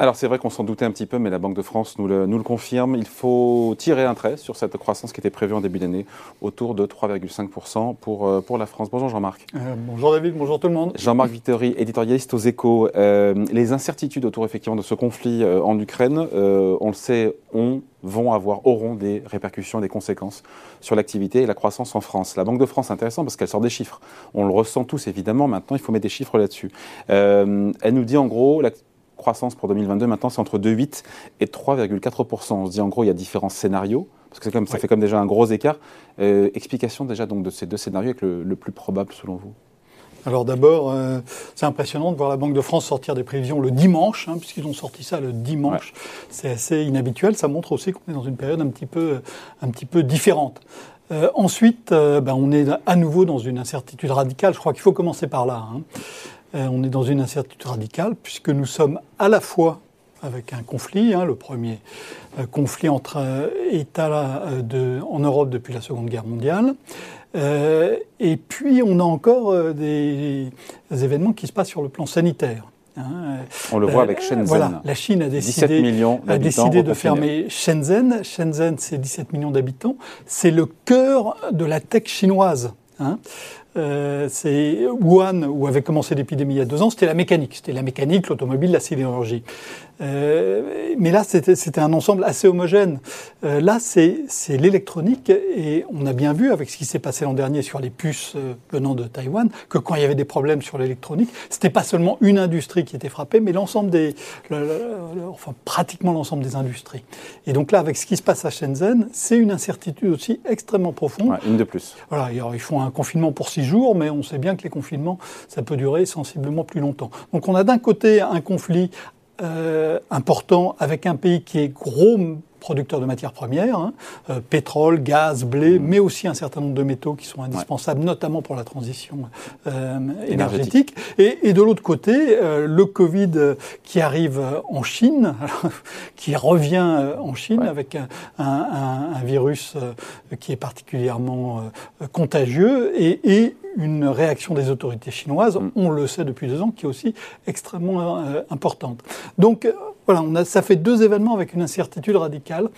Alors c'est vrai qu'on s'en doutait un petit peu, mais la Banque de France nous le, nous le, confirme. Il faut tirer un trait sur cette croissance qui était prévue en début d'année, autour de 3,5% pour, euh, pour la France. Bonjour Jean-Marc. Euh, bonjour David, bonjour tout le monde. Jean-Marc Vittori, éditorialiste aux échos. Euh, les incertitudes autour effectivement de ce conflit en Ukraine, on le sait, ont, vont avoir, auront des répercussions, des conséquences sur l'activité et la croissance en France. La Banque de France, intéressant parce qu'elle sort des chiffres. On le ressent tous évidemment, maintenant il faut mettre des chiffres là-dessus. elle nous dit en gros, la croissance pour 2022, maintenant, c'est entre 2,8 et 3,4 On se dit, en gros, il y a différents scénarios, parce que comme, ça fait comme déjà un gros écart. Euh, explication déjà donc, de ces deux scénarios avec le, plus probable, selon vous? Alors d'abord, euh, c'est impressionnant de voir la Banque de France sortir des prévisions le dimanche, hein, puisqu'ils ont sorti ça le dimanche. C'est assez inhabituel. Ça montre aussi qu'on est dans une période un petit peu, un petit peu différente. Euh, ensuite, ben, on est à nouveau dans une incertitude radicale. Je crois qu'il faut commencer par là. Hein. Euh, on est dans une incertitude radicale puisque nous sommes à la fois avec un conflit, hein, le premier euh, conflit entre euh, États en Europe depuis la Seconde Guerre mondiale, et puis on a encore des, événements qui se passent sur le plan sanitaire. Hein. On le voit avec Shenzhen. Voilà, la Chine a décidé, a décidé de fermer Shenzhen. Shenzhen, c'est 17 millions d'habitants. C'est le cœur de la tech chinoise. Hein. Euh, c'est Wuhan, où avait commencé l'épidémie il y a deux ans, c'était la mécanique. C'était la mécanique, l'automobile, la sidérurgie. Euh, mais là, c'était un ensemble assez homogène. Euh, là, c'est l'électronique, et on a bien vu avec ce qui s'est passé l'an dernier sur les puces venant de Taïwan, que quand il y avait des problèmes sur l'électronique, c'était pas seulement une industrie qui était frappée, mais l'ensemble des, enfin pratiquement l'ensemble des industries. Et donc là, avec ce qui se passe à Shenzhen, c'est une incertitude aussi extrêmement profonde. une de plus. Voilà, alors, ils font un confinement pour six jours, mais on sait bien que les confinements, ça peut durer sensiblement plus longtemps. Donc on a d'un côté un conflit euh, important avec un pays qui est gros producteur de matières premières, hein, euh, pétrole, gaz, blé, mmh. mais aussi un certain nombre de métaux qui sont indispensables, notamment pour la transition euh, énergétique. Et, et, de l'autre côté, euh, le Covid qui arrive en Chine, qui revient en Chine avec un, un, un, virus qui est particulièrement contagieux et, et une réaction des autorités chinoises, mmh. on le sait depuis deux ans, qui est aussi extrêmement importante. Donc voilà, on a, ça fait deux événements avec une incertitude radicale.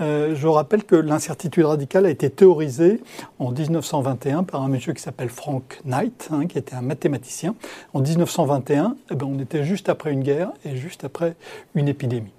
Euh, je rappelle que l'incertitude radicale a été théorisée en 1921 par un monsieur qui s'appelle Frank Knight, hein, qui était un mathématicien. En 1921, eh ben, on était juste après une guerre et juste après une épidémie.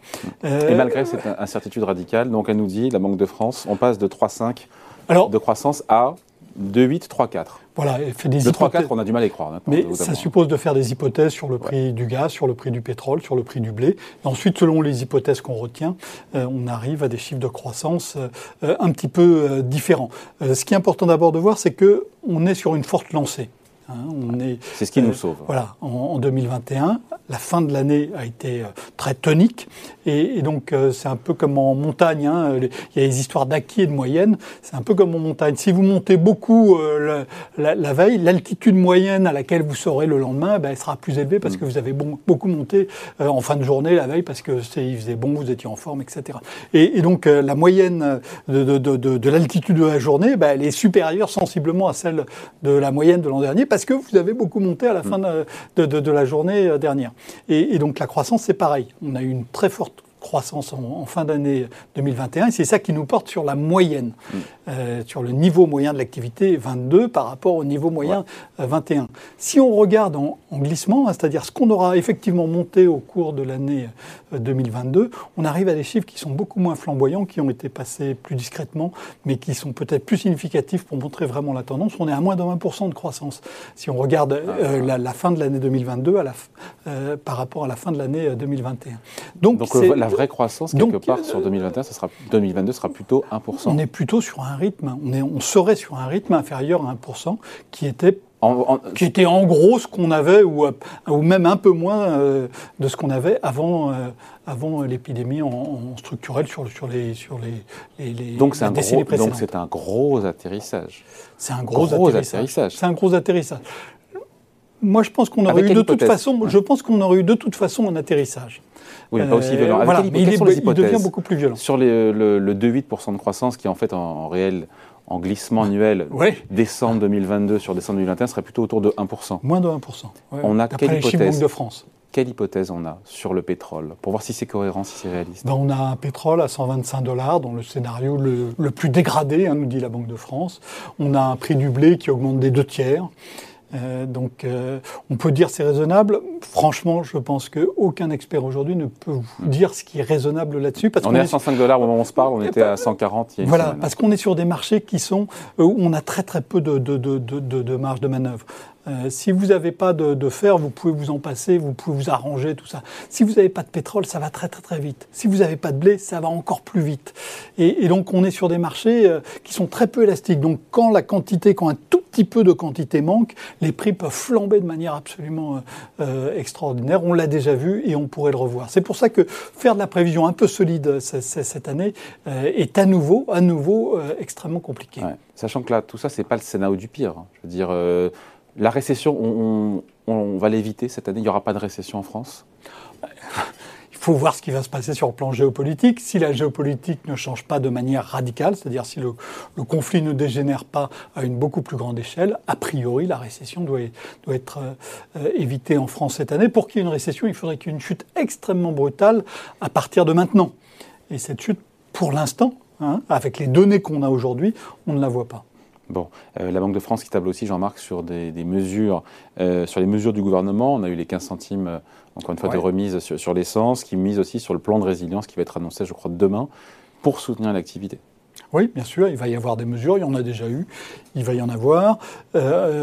et malgré cette incertitude radicale, donc elle nous dit, la Banque de France, on passe de 3,5 de croissance à 2,8, 3,4. Voilà, fait des 2, 3, 4, on a du mal à y croire. Mais ça suppose de faire des hypothèses sur le prix du gaz, sur le prix du pétrole, sur le prix du blé. Et ensuite, selon les hypothèses qu'on retient, euh, on arrive à des chiffres de croissance euh, un petit peu euh, différents. ce qui est important d'abord de voir, c'est que on est sur une forte lancée. Hein, c'est ce qui nous sauve. Voilà, en, 2021, la fin de l'année a été très tonique. Et, donc, euh, c'est un peu comme en montagne. Hein, il y a des histoires d'acquis et de moyenne. C'est un peu comme en montagne. Si vous montez beaucoup euh, la, veille, l'altitude moyenne à laquelle vous serez le lendemain, ben, elle sera plus élevée parce que vous avez beaucoup monté euh, en fin de journée la veille parce que il faisait bon, vous étiez en forme, etc. Et, donc, la moyenne de, de, de, de l'altitude de la journée, ben, elle est supérieure sensiblement à celle de la moyenne de l'an dernier parce que vous avez beaucoup monté à la fin de, la journée dernière. Et, et donc, la croissance, c'est pareil. On a eu une très forte croissance en, fin d'année 2021. Et c'est ça qui nous porte sur la moyenne, mm. euh, sur le niveau moyen de l'activité 22 par rapport au niveau moyen 21. Si on regarde en, glissement, hein, c'est-à-dire ce qu'on aura effectivement monté au cours de l'année 2022, euh, on arrive à des chiffres qui sont beaucoup moins flamboyants, qui ont été passés plus discrètement, mais qui sont peut-être plus significatifs pour montrer vraiment la tendance. On est à moins de 20% de croissance. Si on regarde euh, ah. la, fin de l'année 2022 à la, par rapport à la fin de l'année 2021. Donc, Donc la vraie croissance, quelque part, sur 2021, ça sera, 2022 sera plutôt 1%. On est plutôt sur un rythme, on, est, on serait sur un rythme inférieur à 1%, qui était en, qui était en gros ce qu'on avait, ou, ou, même un peu moins euh, de ce qu'on avait avant, euh, avant l'épidémie en, structurelle sur, sur les, sur les, les, donc c'est un gros, Donc c'est un gros atterrissage. C'est un gros, atterrissage. C'est un gros atterrissage. Moi, je pense qu'on aurait eu de toute façon. Je pense qu'on aurait eu de toute façon un atterrissage. Oui, pas aussi violent. voilà, mais il, devient beaucoup plus violent. Sur le, le 2,8% de croissance, qui est en fait en, réel en glissement annuel, décembre 2022 sur décembre 2021 serait plutôt autour de 1%. Moins de 1%. On a quelle hypothèse de France. quelle hypothèse on a sur le pétrole pour voir si c'est cohérent, si c'est réaliste ben, On a un pétrole à 125 dollars dans le scénario le, plus dégradé, hein, nous dit la Banque de France. On a un prix du blé qui augmente des deux tiers. Euh, donc, euh, on peut dire c'est raisonnable. Franchement, je pense qu'aucun expert aujourd'hui ne peut vous dire ce qui est raisonnable là-dessus. on, est à 105 dollars au moment où on se parle, on était à 140 il y a Voilà, parce qu'on est sur des marchés qui sont euh, où on a très très peu de, de, de, de marge de manœuvre. Euh, si vous n'avez pas de, fer, vous pouvez vous en passer, vous pouvez vous arranger, tout ça. Si vous n'avez pas de pétrole, ça va très très très vite. Si vous n'avez pas de blé, ça va encore plus vite. Et, donc on est sur des marchés euh, qui sont très peu élastiques. Donc quand la quantité, quand un tout petit peu de quantité manque, les prix peuvent flamber de manière absolument euh, extraordinaire. On l'a déjà vu et on pourrait le revoir. C'est pour ça que faire de la prévision un peu solide cette année est à nouveau, à nouveau extrêmement compliqué. Sachant que là, tout ça, c'est pas le scénario du pire. Hein. Je veux dire la récession, on, va l'éviter cette année. Il n'y aura pas de récession en France? Faut voir ce qui va se passer sur le plan géopolitique. Si la géopolitique ne change pas de manière radicale, c'est-à-dire si le, conflit ne dégénère pas à une beaucoup plus grande échelle, a priori, la récession doit, être euh, évitée en France cette année. Pour qu'il y ait une récession, il faudrait qu'il y ait une chute extrêmement brutale à partir de maintenant. Et cette chute, pour l'instant, hein, avec les données qu'on a aujourd'hui, on ne la voit pas. Bon, euh, la Banque de France qui table aussi, Jean-Marc, sur des, mesures, euh, sur les mesures du gouvernement. On a eu les 15 centimes, euh, encore une fois, de remise sur, l'essence, qui mise aussi sur le plan de résilience qui va être annoncé, je crois, demain, pour soutenir l'activité. Oui, bien sûr, il va y avoir des mesures, il y en a déjà eu, il va y en avoir.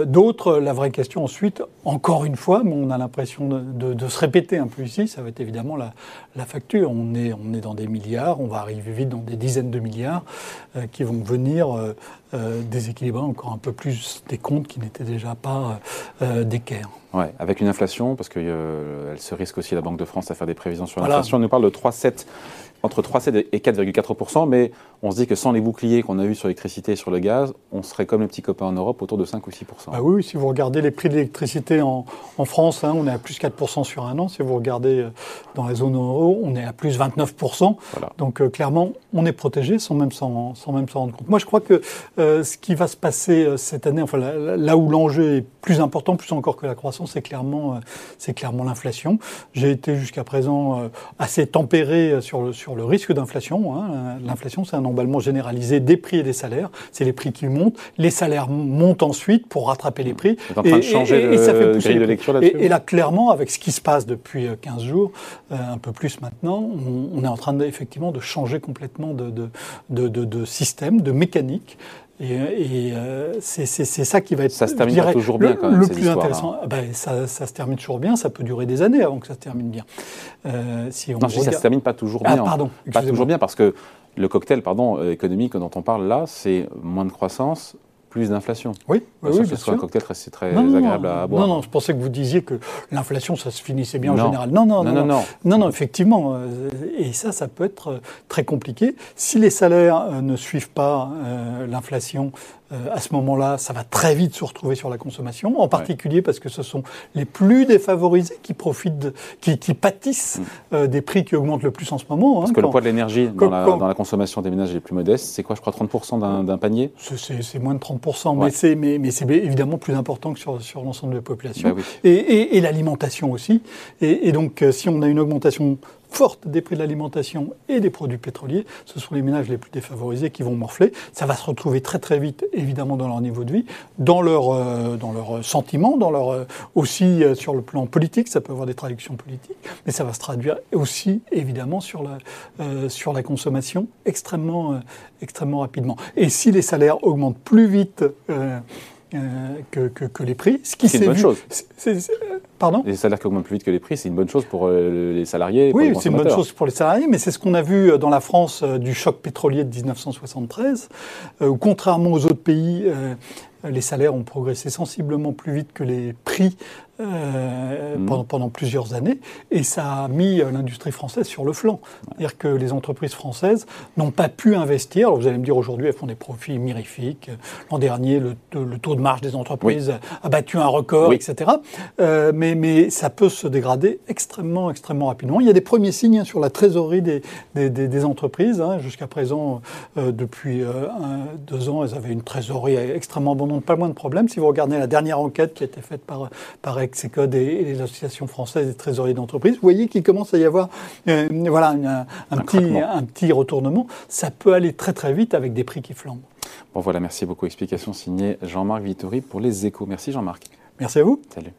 D'autres, la vraie question ensuite, encore une fois, mais on a l'impression de, se répéter un peu ici, ça va être évidemment la, facture. On est, on est dans des milliards, on va arriver vite dans des dizaines de milliards qui vont venir euh, déséquilibrer encore un peu plus des comptes qui n'étaient déjà pas euh, d'équerre. Ouais, avec une inflation, parce qu'elle euh, se risque aussi, la Banque de France, à faire des prévisions sur l'inflation. On nous parle de 3,7 entre 3,7 et 4,4% mais on se dit que sans les boucliers qu'on a eus sur l'électricité et sur le gaz, on serait comme les petits copains en Europe autour de 5 ou 6 bah oui, si vous regardez les prix de l'électricité en, France, hein, on est à plus 4 sur un an. Si vous regardez euh, dans la zone euro, on est à plus 29% Donc euh, clairement, on est protégé sans même s'en rendre compte. Moi, je crois que euh, ce qui va se passer cette année, enfin là, où l'enjeu est plus important, plus encore que la croissance, c'est clairement, c'est clairement l'inflation. J'ai été jusqu'à présent assez tempéré sur le, sur le risque d'inflation. Hein. L'inflation, c'est un emballement généralisé des prix et des salaires. C'est les prix qui montent. Les salaires montent ensuite pour rattraper les prix. en train de changer et, ça fait pousser de lecture là-dessus et, là, clairement, avec ce qui se passe depuis 15 euh, jours, euh, un peu plus maintenant, on, est en train de, effectivement de changer complètement de, de, de, de système, de mécanique. Et, euh, c'est ça qui va être ça se termine toujours bien, le, quand même, le plus intéressant. Ah ben, ça, ça, se termine toujours bien, ça peut durer des années avant que ça se termine bien. Euh, si on non, je ça se termine pas toujours bien. Ah, pardon, pas toujours bien parce que le cocktail pardon, euh, économique dont on parle là, c'est moins de croissance, plus d'inflation. Oui, oui, oui bien sûr. un cocktail très, très agréable à boire. Non, non, je pensais que vous disiez que l'inflation, ça se finissait bien en général. Non non non, non non non, non, effectivement. Euh, et ça, ça peut être euh, très compliqué. Si les salaires euh, ne suivent pas l'inflation, à ce moment-là, ça va très vite se retrouver sur la consommation, en particulier parce que ce sont les plus défavorisés qui profitent, qui, pâtissent mm. des prix qui augmentent le plus en ce moment. Hein, parce que le poids de l'énergie dans, la consommation des ménages les plus modestes, c'est quoi, je crois, 30% d'un panier? C'est moins de 30% mais c'est mais, mais évidemment plus important que sur, sur l'ensemble de la population. Bah et, et, l'alimentation aussi. Et, donc, euh, si on a une augmentation forte des prix de l'alimentation et des produits pétroliers, ce sont les ménages les plus défavorisés qui vont morfler. Ça va se retrouver très très vite, évidemment, dans leur niveau de vie, dans leur, euh, dans leurs sentiments, dans leur, euh, aussi sur le plan politique, ça peut avoir des traductions politiques, mais ça va se traduire aussi, évidemment, sur la, sur la consommation extrêmement, extrêmement rapidement. Et si les salaires augmentent plus vite euh, euh, que, que, les prix, ce qui c'est une bonne chose. pardon Les salaires qui augmentent plus vite que les prix, c'est une bonne chose pour euh, les salariés. Oui, c'est une bonne chose pour les salariés, mais c'est ce qu'on a vu dans la France du choc pétrolier de 1973, où contrairement aux autres pays, les salaires ont progressé sensiblement plus vite que les prix euh, mmh. pendant, pendant, plusieurs années, et ça a mis euh, l'industrie française sur le flanc. C'est-à-dire que les entreprises françaises n'ont pas pu investir. Alors vous allez me dire aujourd'hui, elles font des profits mirifiques. L'an dernier, le, le, taux de marge des entreprises a battu un record, etc. Euh, mais, mais ça peut se dégrader extrêmement, extrêmement rapidement. Il y a des premiers signes hein, sur la trésorerie des, des, des, entreprises. Hein. Jusqu'à présent, euh, depuis deux ans, elles avaient une trésorerie extrêmement abondante pas moins de problèmes. Si vous regardez la dernière enquête qui a été faite par, par Execode et, et les associations françaises des trésoriers d'entreprise, vous voyez qu'il commence à y avoir euh, voilà, un, un, petit, un petit retournement. Ça peut aller très très vite avec des prix qui flambent. Bon voilà, merci beaucoup. Explication signée Jean-Marc Vittori pour les échos. Merci Jean-Marc. Merci à vous. Salut.